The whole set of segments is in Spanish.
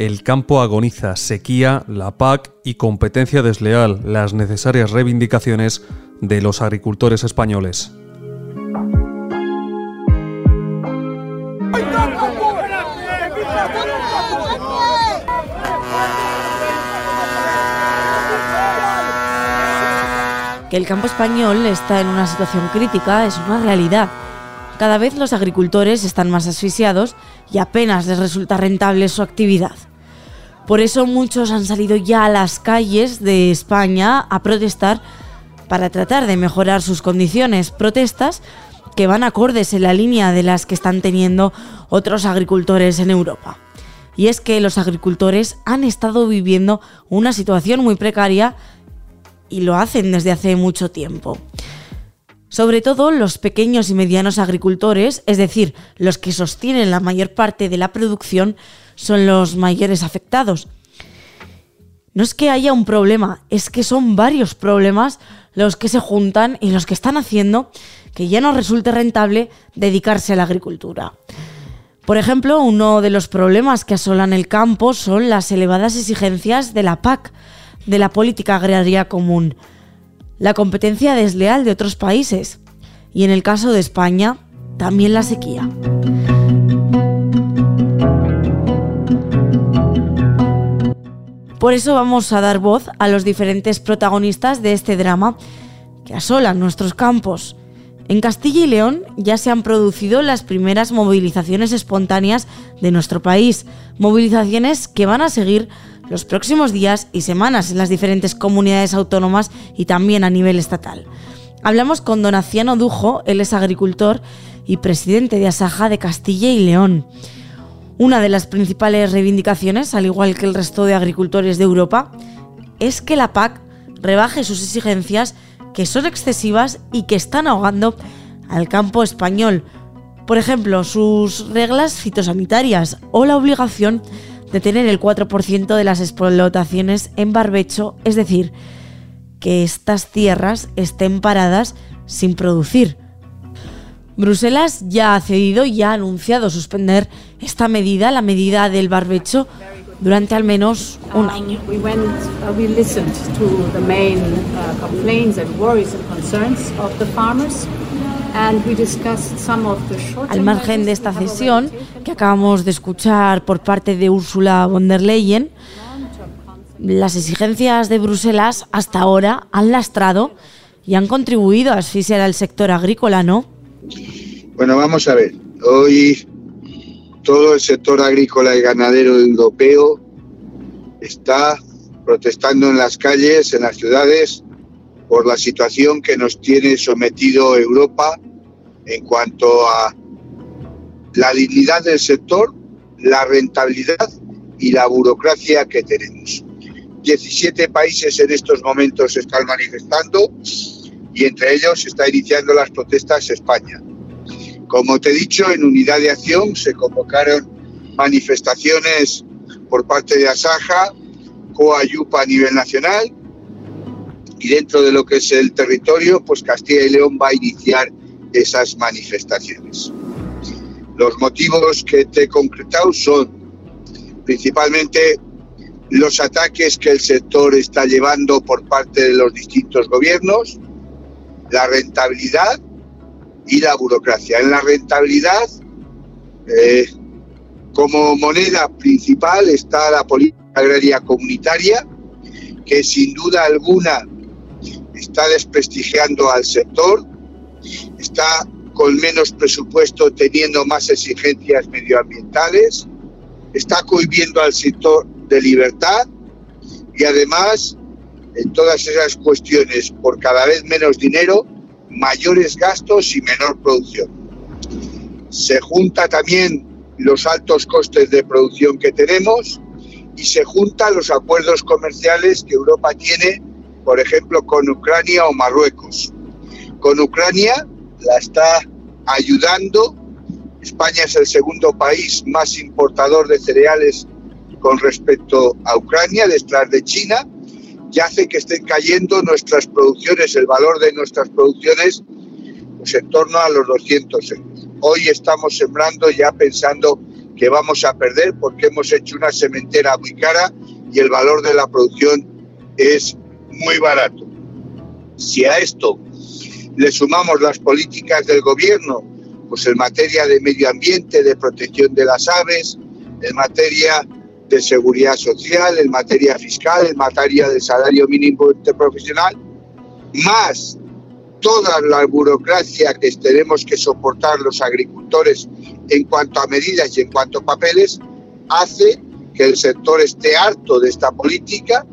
El campo agoniza, sequía, la PAC y competencia desleal, las necesarias reivindicaciones de los agricultores españoles. Que el campo español está en una situación crítica es una realidad. Cada vez los agricultores están más asfixiados y apenas les resulta rentable su actividad. Por eso muchos han salido ya a las calles de España a protestar para tratar de mejorar sus condiciones. Protestas que van acordes en la línea de las que están teniendo otros agricultores en Europa. Y es que los agricultores han estado viviendo una situación muy precaria y lo hacen desde hace mucho tiempo. Sobre todo los pequeños y medianos agricultores, es decir, los que sostienen la mayor parte de la producción, son los mayores afectados. No es que haya un problema, es que son varios problemas los que se juntan y los que están haciendo que ya no resulte rentable dedicarse a la agricultura. Por ejemplo, uno de los problemas que asolan el campo son las elevadas exigencias de la PAC, de la política agraria común, la competencia desleal de otros países y en el caso de España, también la sequía. Por eso vamos a dar voz a los diferentes protagonistas de este drama que asolan nuestros campos. En Castilla y León ya se han producido las primeras movilizaciones espontáneas de nuestro país, movilizaciones que van a seguir los próximos días y semanas en las diferentes comunidades autónomas y también a nivel estatal. Hablamos con Donaciano Dujo, él es agricultor y presidente de Asaja de Castilla y León. Una de las principales reivindicaciones, al igual que el resto de agricultores de Europa, es que la PAC rebaje sus exigencias que son excesivas y que están ahogando al campo español. Por ejemplo, sus reglas fitosanitarias o la obligación de tener el 4% de las explotaciones en barbecho, es decir, que estas tierras estén paradas sin producir. Bruselas ya ha cedido y ha anunciado suspender esta medida, la medida del barbecho, durante al menos un año. Al margen de esta cesión que acabamos de escuchar por parte de Ursula von der Leyen, las exigencias de Bruselas hasta ahora han lastrado y han contribuido a asfixiar al sector agrícola, ¿no? Bueno, vamos a ver. Hoy todo el sector agrícola y ganadero europeo está protestando en las calles, en las ciudades, por la situación que nos tiene sometido Europa en cuanto a la dignidad del sector, la rentabilidad y la burocracia que tenemos. 17 países en estos momentos se están manifestando y entre ellos está iniciando las protestas España. Como te he dicho, en unidad de acción se convocaron manifestaciones por parte de Asaja, Coayupa a nivel nacional y dentro de lo que es el territorio, pues Castilla y León va a iniciar esas manifestaciones. Los motivos que te he concretado son principalmente los ataques que el sector está llevando por parte de los distintos gobiernos, la rentabilidad y la burocracia. En la rentabilidad, eh, como moneda principal está la política agraria comunitaria, que sin duda alguna está desprestigiando al sector, está con menos presupuesto teniendo más exigencias medioambientales, está cohibiendo al sector de libertad y además en todas esas cuestiones por cada vez menos dinero, mayores gastos y menor producción. Se junta también los altos costes de producción que tenemos y se juntan los acuerdos comerciales que Europa tiene, por ejemplo, con Ucrania o Marruecos. Con Ucrania la está ayudando. España es el segundo país más importador de cereales con respecto a Ucrania, detrás de China, y hace que estén cayendo nuestras producciones, el valor de nuestras producciones, pues en torno a los 200 euros. Hoy estamos sembrando ya pensando que vamos a perder porque hemos hecho una sementera muy cara y el valor de la producción es muy barato. Si a esto le sumamos las políticas del gobierno, pues en materia de medio ambiente, de protección de las aves, en materia de seguridad social, en materia fiscal, en materia de salario mínimo interprofesional, más toda la burocracia que tenemos que soportar los agricultores en cuanto a medidas y en cuanto a papeles, hace que el sector esté harto de esta política,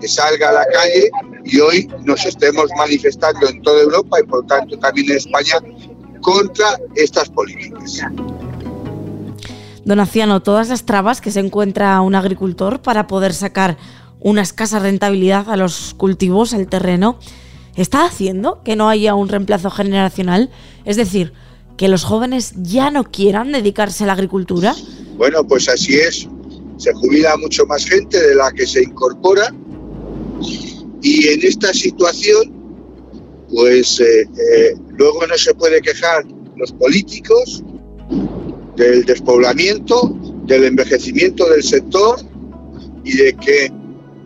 que salga a la calle y hoy nos estemos manifestando en toda Europa y por tanto también en España contra estas políticas. Donaciano, todas las trabas que se encuentra un agricultor para poder sacar una escasa rentabilidad a los cultivos, al terreno, está haciendo que no haya un reemplazo generacional, es decir, que los jóvenes ya no quieran dedicarse a la agricultura. Bueno, pues así es. Se jubila mucho más gente de la que se incorpora y en esta situación, pues eh, eh, luego no se puede quejar los políticos del despoblamiento, del envejecimiento del sector y de que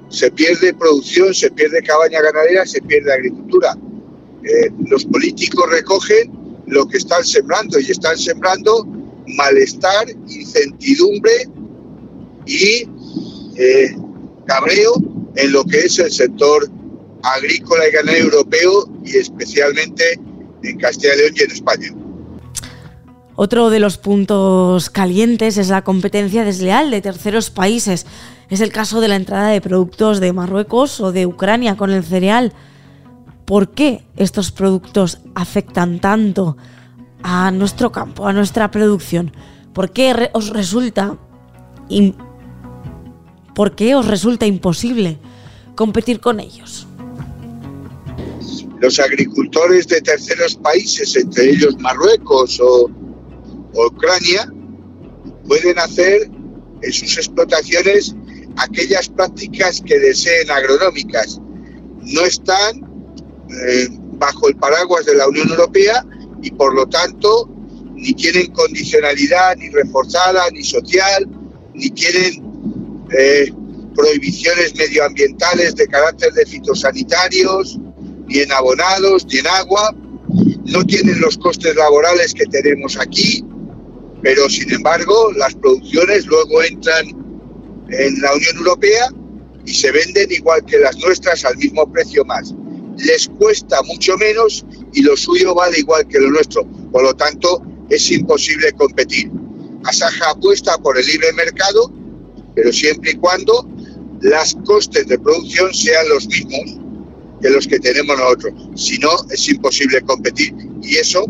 se pierde producción, se pierde cabaña ganadera, se pierde agricultura. Eh, los políticos recogen lo que están sembrando y están sembrando malestar, incertidumbre y eh, cabreo en lo que es el sector agrícola y ganadero europeo y especialmente en Castilla y León y en España. Otro de los puntos calientes es la competencia desleal de terceros países. Es el caso de la entrada de productos de Marruecos o de Ucrania con el cereal. ¿Por qué estos productos afectan tanto a nuestro campo, a nuestra producción? ¿Por qué os resulta ¿Por qué os resulta imposible competir con ellos? Los agricultores de terceros países, entre ellos Marruecos o Ucrania pueden hacer en sus explotaciones aquellas prácticas que deseen agronómicas. No están eh, bajo el paraguas de la Unión Europea y por lo tanto ni tienen condicionalidad ni reforzada ni social, ni tienen eh, prohibiciones medioambientales de carácter de fitosanitarios, ni en abonados, ni en agua, no tienen los costes laborales que tenemos aquí, pero sin embargo las producciones luego entran en la Unión Europea y se venden igual que las nuestras al mismo precio más. Les cuesta mucho menos y lo suyo vale igual que lo nuestro. Por lo tanto, es imposible competir. Asaja apuesta por el libre mercado, pero siempre y cuando las costes de producción sean los mismos que los que tenemos nosotros. Si no, es imposible competir. Y eso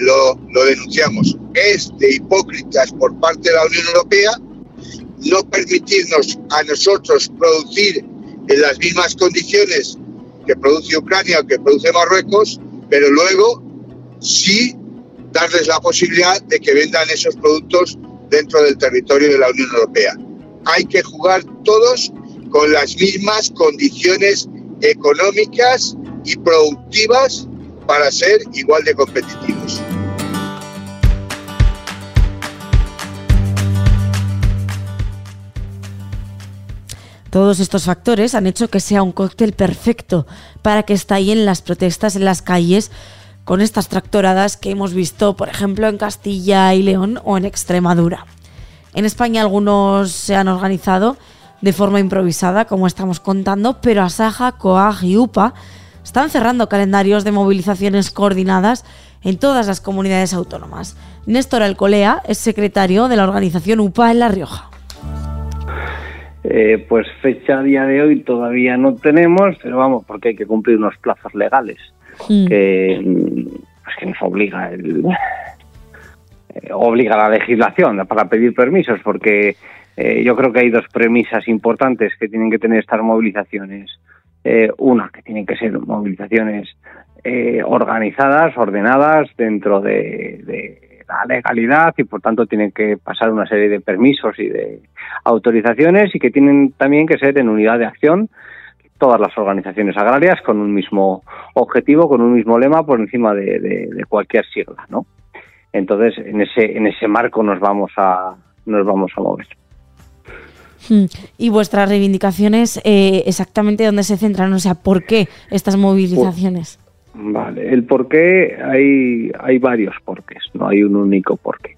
lo, lo denunciamos. Es de hipócritas por parte de la Unión Europea no permitirnos a nosotros producir en las mismas condiciones que produce Ucrania o que produce Marruecos, pero luego sí darles la posibilidad de que vendan esos productos dentro del territorio de la Unión Europea. Hay que jugar todos con las mismas condiciones económicas y productivas para ser igual de competitivos. Todos estos factores han hecho que sea un cóctel perfecto para que estallen las protestas en las calles con estas tractoradas que hemos visto, por ejemplo, en Castilla y León o en Extremadura. En España algunos se han organizado de forma improvisada, como estamos contando, pero Asaja, COAG y UPA están cerrando calendarios de movilizaciones coordinadas en todas las comunidades autónomas. Néstor Alcolea es secretario de la organización UPA en La Rioja. Eh, pues fecha a día de hoy todavía no tenemos, pero vamos, porque hay que cumplir unos plazos legales mm. que, pues que nos obliga el, eh, obliga la legislación para pedir permisos, porque eh, yo creo que hay dos premisas importantes que tienen que tener estas movilizaciones. Eh, una, que tienen que ser movilizaciones eh, organizadas, ordenadas dentro de, la legalidad y por tanto tienen que pasar una serie de permisos y de autorizaciones y que tienen también que ser en unidad de acción todas las organizaciones agrarias con un mismo objetivo, con un mismo lema por encima de, de cualquier sigla, ¿no? Entonces, en ese, en ese marco nos vamos a, nos vamos a mover. Hmm. ¿Y vuestras reivindicaciones eh, exactamente dónde se centran? O sea, ¿por qué estas movilizaciones? vale, el por qué hay, hay varios porqués, no hay un único porqué.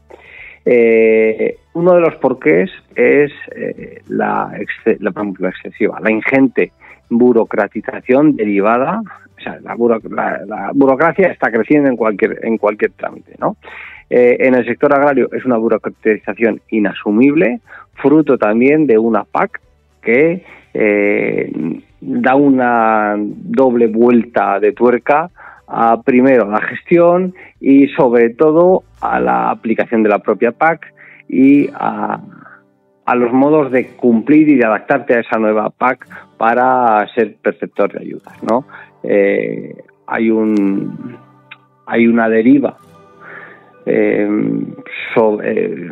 Eh, uno de los porqués es eh, la, la, excesiva, la ingente burocratización derivada, o sea, la, burocracia está creciendo en cualquier, en cualquier trámite, ¿no? Eh, en el sector agrario es una burocratización inasumible, fruto también de una PAC que eh, da una doble vuelta de tuerca a primero a la gestión y sobre todo a la aplicación de la propia PAC y a, los modos de cumplir y de adaptarte a esa nueva PAC para ser perceptor de ayudas. ¿no? Eh, hay, un, hay una deriva eh, sobre,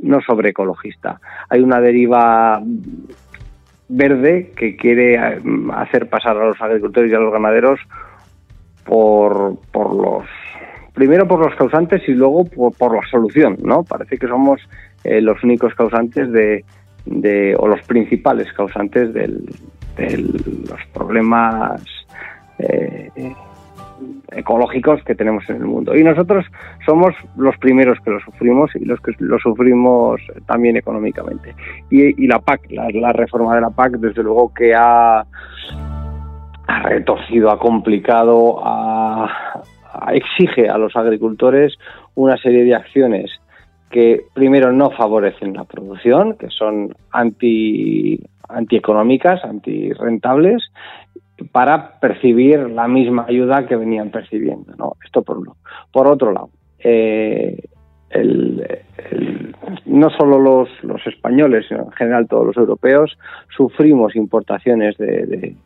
no sobre ecologista, hay una deriva verde que quiere eh, hacer pasar a los agricultores y a los ganaderos por, por los primero por los causantes y luego por, la solución, ¿no? Parece que somos eh, los únicos causantes de, o los principales causantes de los problemas eh, ecológicos que tenemos en el mundo. Y nosotros somos los primeros que lo sufrimos y los que lo sufrimos también económicamente. Y, la PAC, la, reforma de la PAC, desde luego que ha, retorcido, ha complicado, exige a los agricultores una serie de acciones que primero no favorecen la producción, que son anti antieconómicas, antirrentables, para percibir la misma ayuda que venían percibiendo. ¿no? Esto por uno. Por otro lado, eh, no solo los, españoles, sino en general todos los europeos, sufrimos importaciones de,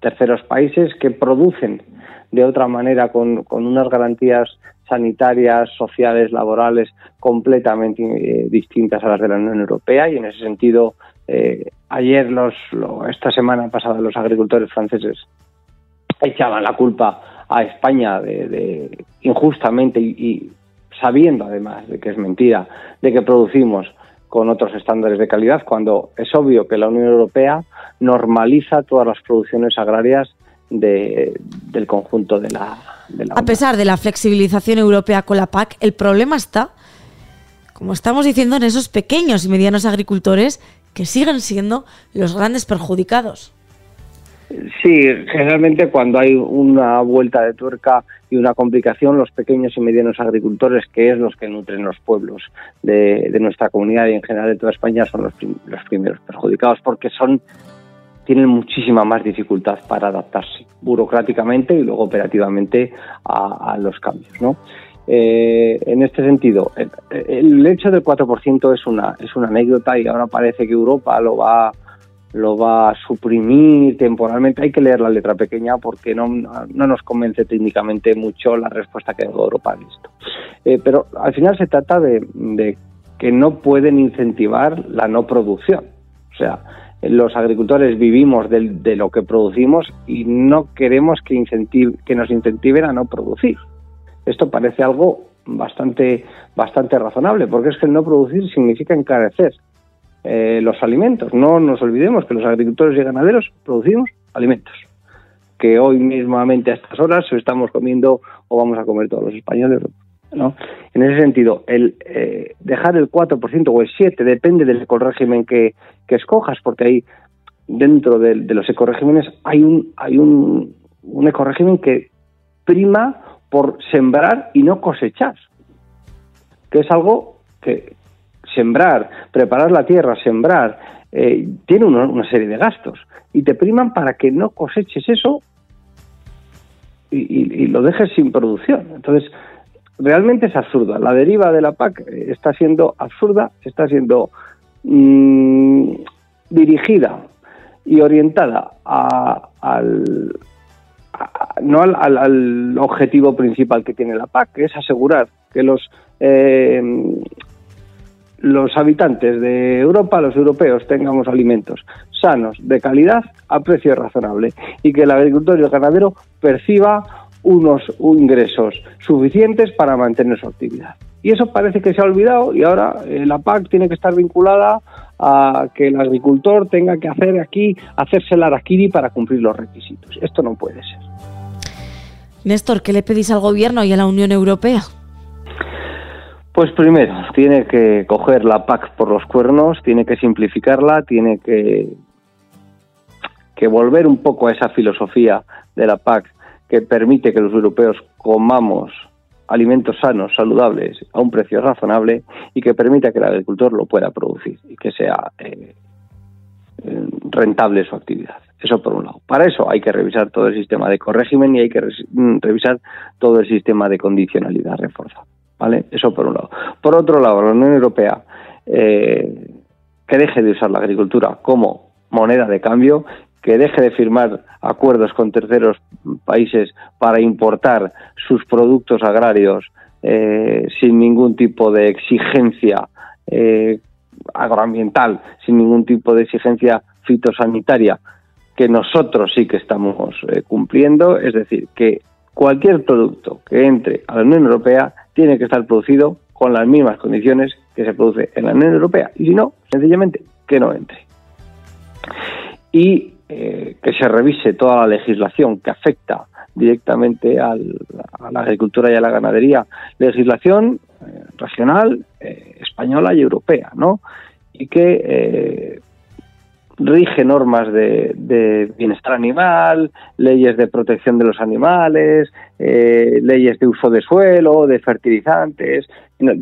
terceros países que producen de otra manera con, unas garantías sanitarias, sociales, laborales completamente eh, distintas a las de la Unión Europea y en ese sentido eh, ayer, los, esta semana pasada, los agricultores franceses echaban la culpa a España de, injustamente y, sabiendo además de que es mentira, de que producimos con otros estándares de calidad, cuando es obvio que la Unión Europea normaliza todas las producciones agrarias del conjunto de la, de la A pesar de la flexibilización europea con la PAC, el problema está, como estamos diciendo, en esos pequeños y medianos agricultores que siguen siendo los grandes perjudicados. Sí, generalmente cuando hay una vuelta de tuerca y una complicación, los pequeños y medianos agricultores, que es los que nutren los pueblos de, nuestra comunidad y en general de toda España, son los, primeros perjudicados porque son tienen muchísima más dificultad para adaptarse burocráticamente y luego operativamente a, a los cambios, ¿no? Eh, en este sentido, el, hecho del 4% es una, es una anécdota y ahora parece que Europa lo va, lo va a suprimir temporalmente. Hay que leer la letra pequeña porque no, no nos convence técnicamente mucho la respuesta que da Europa a esto. Eh, pero al final se trata de, que no pueden incentivar la no producción. O sea, los agricultores vivimos de, de lo que producimos y no queremos que, que nos incentiven a no producir. Esto parece algo bastante, bastante razonable, porque es que el no producir significa encarecer eh, los alimentos. No nos olvidemos que los agricultores y ganaderos producimos alimentos, que hoy mismamente a estas horas estamos comiendo o vamos a comer todos los españoles. ¿no? En ese sentido, el eh, dejar el 4% o el 7% depende del ecorégimen que, que escojas, porque ahí dentro de, los ecoregímenes hay un, hay un, un ecorégimen que prima por sembrar y no cosechar, que es algo que sembrar, preparar la tierra, sembrar, eh, tiene una, serie de gastos y te priman para que no coseches eso y, lo dejes sin producción. Entonces, realmente es absurda. La deriva de la PAC está siendo absurda, está siendo mm, dirigida y orientada al, no al, objetivo principal que tiene la PAC, que es asegurar que los eh, los habitantes de Europa, los europeos, tengamos alimentos sanos, de calidad, a precio razonable y que el agricultor y el ganadero perciba unos ingresos suficientes para mantener su actividad. Y eso parece que se ha olvidado y ahora eh, la PAC tiene que estar vinculada a que el agricultor tenga que hacer aquí, hacerse el araquiri para cumplir los requisitos. Esto no puede ser. Néstor, ¿qué le pedís al gobierno y a la Unión Europea? Pues primero, tiene que coger la PAC por los cuernos, tiene que simplificarla, tiene que, que volver un poco a esa filosofía de la PAC que permite que los europeos comamos alimentos sanos, saludables, a un precio razonable y que permita que el agricultor lo pueda producir y que sea eh, eh, rentable su actividad. Eso por un lado. Para eso hay que revisar todo el sistema de corrégimen y hay que mm, revisar todo el sistema de condicionalidad reforzado. ¿Vale? Eso por un lado. Por otro lado, la Unión Europea eh, que deje de usar la agricultura como moneda de cambio que deje de firmar acuerdos con terceros países para importar sus productos agrarios eh, sin ningún tipo de exigencia eh, agroambiental, sin ningún tipo de exigencia fitosanitaria, que nosotros sí que estamos eh, cumpliendo, es decir, que cualquier producto que entre a la Unión Europea tiene que estar producido con las mismas condiciones que se produce en la Unión Europea, y si no, sencillamente que no entre. Y eh, que se revise toda la legislación que afecta directamente a la agricultura y a la ganadería, legislación eh, regional, eh, española y europea, ¿no? Y que rige normas de, bienestar animal, leyes de protección de los animales, leyes de uso de suelo, de fertilizantes.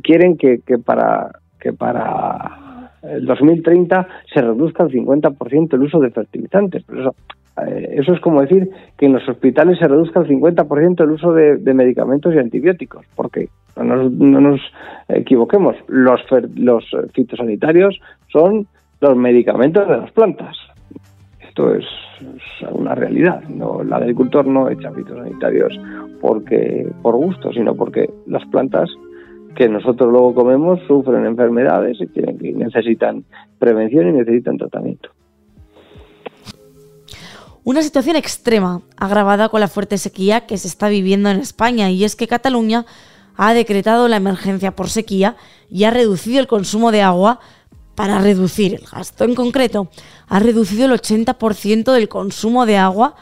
Quieren que, que para que para el 2030 se reduzca al 50% el uso de fertilizantes. Pero eso, eh, eso es como decir que en los hospitales se reduzca al 50% el uso de, medicamentos y antibióticos, porque no nos, equivoquemos, los, los fitosanitarios son los medicamentos de las plantas. Esto es, una realidad. No, el agricultor no echa fitosanitarios porque por gusto, sino porque las plantas que nosotros luego comemos sufren enfermedades y tienen, necesitan prevención y necesitan tratamiento. Una situación extrema, agravada con la fuerte sequía que se está viviendo en España, y es que Cataluña ha decretado la emergencia por sequía y ha reducido el consumo de agua para reducir el gasto. En concreto, ha reducido el 80% del consumo de agua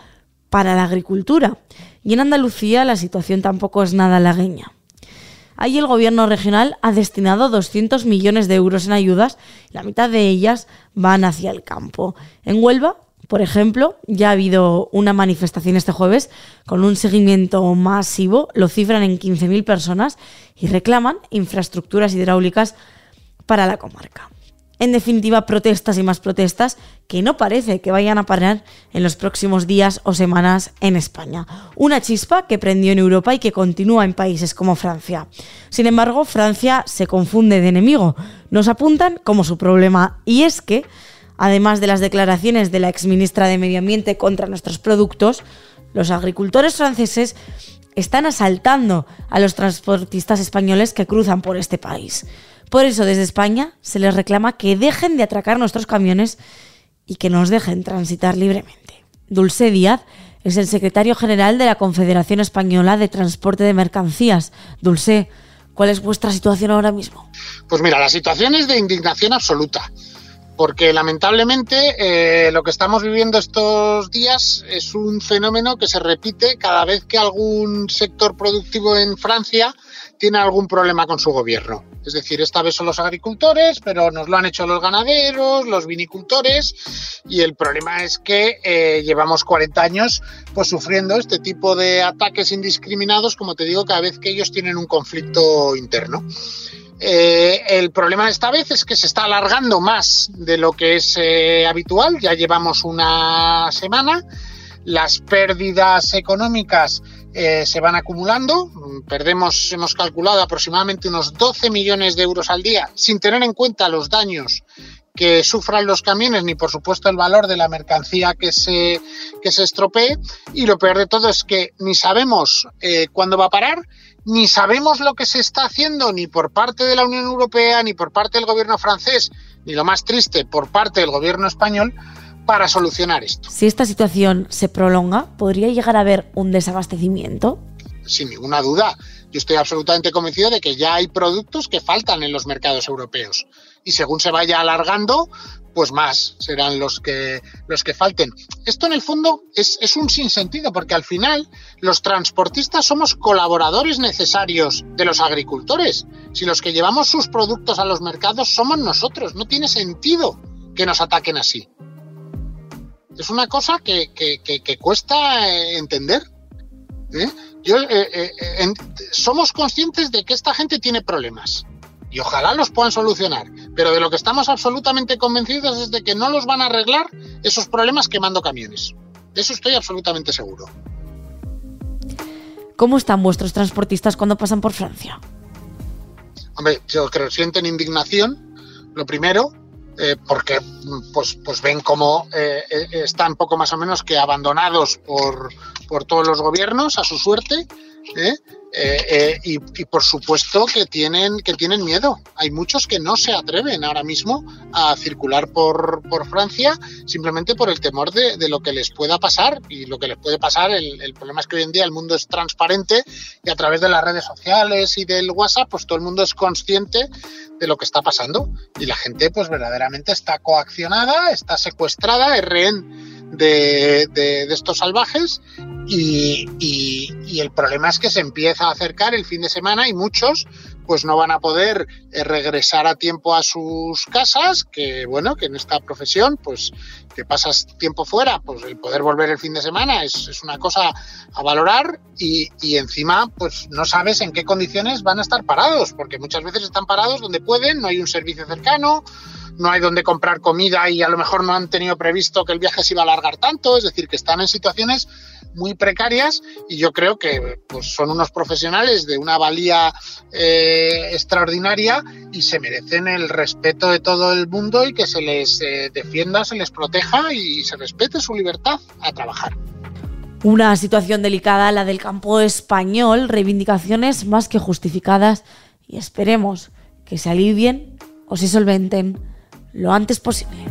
para la agricultura. Y en Andalucía la situación tampoco es nada halagueña. Ahí el gobierno regional ha destinado 200 millones de euros en ayudas, la mitad de ellas van hacia el campo. En Huelva, por ejemplo, ya ha habido una manifestación este jueves con un seguimiento masivo, lo cifran en 15.000 personas y reclaman infraestructuras hidráulicas para la comarca. En definitiva, protestas y más protestas que no parece que vayan a parar en los próximos días o semanas en España. Una chispa que prendió en Europa y que continúa en países como Francia. Sin embargo, Francia se confunde de enemigo. Nos apuntan como su problema y es que, además de las declaraciones de la exministra de Medio Ambiente contra nuestros productos, los agricultores franceses están asaltando a los transportistas españoles que cruzan por este país. Por eso desde España se les reclama que dejen de atracar nuestros camiones y que nos dejen transitar libremente. Dulce Díaz es el secretario general de la Confederación Española de Transporte de Mercancías. Dulce, ¿cuál es vuestra situación ahora mismo? Pues mira, la situación es de indignación absoluta porque lamentablemente eh, lo que estamos viviendo estos días es un fenómeno que se repite cada vez que algún sector productivo en Francia tiene algún problema con su gobierno. Es decir, esta vez son los agricultores, pero nos lo han hecho los ganaderos, los vinicultores, y el problema es que eh, llevamos 40 años pues sufriendo este tipo de ataques indiscriminados, como te digo, cada vez que ellos tienen un conflicto interno. Eh, el problema esta vez es que se está alargando más de lo que es eh, habitual, ya llevamos una semana, las pérdidas económicas eh, se van acumulando. Perdemos, hemos calculado aproximadamente unos 12 millones de euros al día, sin tener en cuenta los daños que sufran los camiones, ni por supuesto el valor de la mercancía que se, que se estropee. Y lo peor de todo es que ni sabemos eh, cuándo va a parar, ni sabemos lo que se está haciendo ni por parte de la Unión Europea, ni por parte del gobierno francés, ni lo más triste, por parte del gobierno español, para solucionar esto. Si esta situación se prolonga, ¿podría llegar a haber un desabastecimiento? sin ninguna duda. Yo estoy absolutamente convencido de que ya hay productos que faltan en los mercados europeos. Y según se vaya alargando, pues más serán los que, los que falten. Esto en el fondo es, es un sinsentido, porque al final los transportistas somos colaboradores necesarios de los agricultores. Si los que llevamos sus productos a los mercados somos nosotros, no tiene sentido que nos ataquen así. Es una cosa que, cuesta eh, entender. ¿eh? Yo, eh, somos conscientes de que esta gente tiene problemas y ojalá los puedan solucionar, pero de lo que estamos absolutamente convencidos es de que no los van a arreglar esos problemas quemando camiones. De eso estoy absolutamente seguro. ¿Cómo están vuestros transportistas cuando pasan por Francia? Hombre, yo creo que sienten indignación, lo primero, eh, porque pues, pues ven cómo eh, eh, están poco más o menos que abandonados por, por todos los gobiernos a su suerte. Y, por supuesto que tienen, que tienen miedo. Hay muchos que no se atreven ahora mismo a circular por, por Francia simplemente por el temor de, de, lo que les pueda pasar. Y lo que les puede pasar, el, el, problema es que hoy en día el mundo es transparente y a través de las redes sociales y del WhatsApp, pues todo el mundo es consciente de lo que está pasando. Y la gente, pues verdaderamente está coaccionada, está secuestrada, es rehén de, de, estos salvajes. Y, y, el problema es que se empieza a acercar el fin de semana y muchos pues no van a poder eh, regresar a tiempo a sus casas, que bueno, que en esta profesión, pues pasas tiempo fuera, pues el poder volver el fin de semana es, es una cosa a valorar y, y, encima pues no sabes en qué condiciones van a estar parados, porque muchas veces están parados donde pueden, no hay un servicio cercano, no hay donde comprar comida y a lo mejor no han tenido previsto que el viaje se iba a alargar tanto, es decir, que están en situaciones muy precarias y yo creo que pues, son unos profesionales de una valía eh, extraordinaria y se merecen el respeto de todo el mundo y que se les eh, defienda, se les proteja y se respete su libertad a trabajar. Una situación delicada la del campo español, reivindicaciones más que justificadas y esperemos que se alivien o se solventen lo antes posible.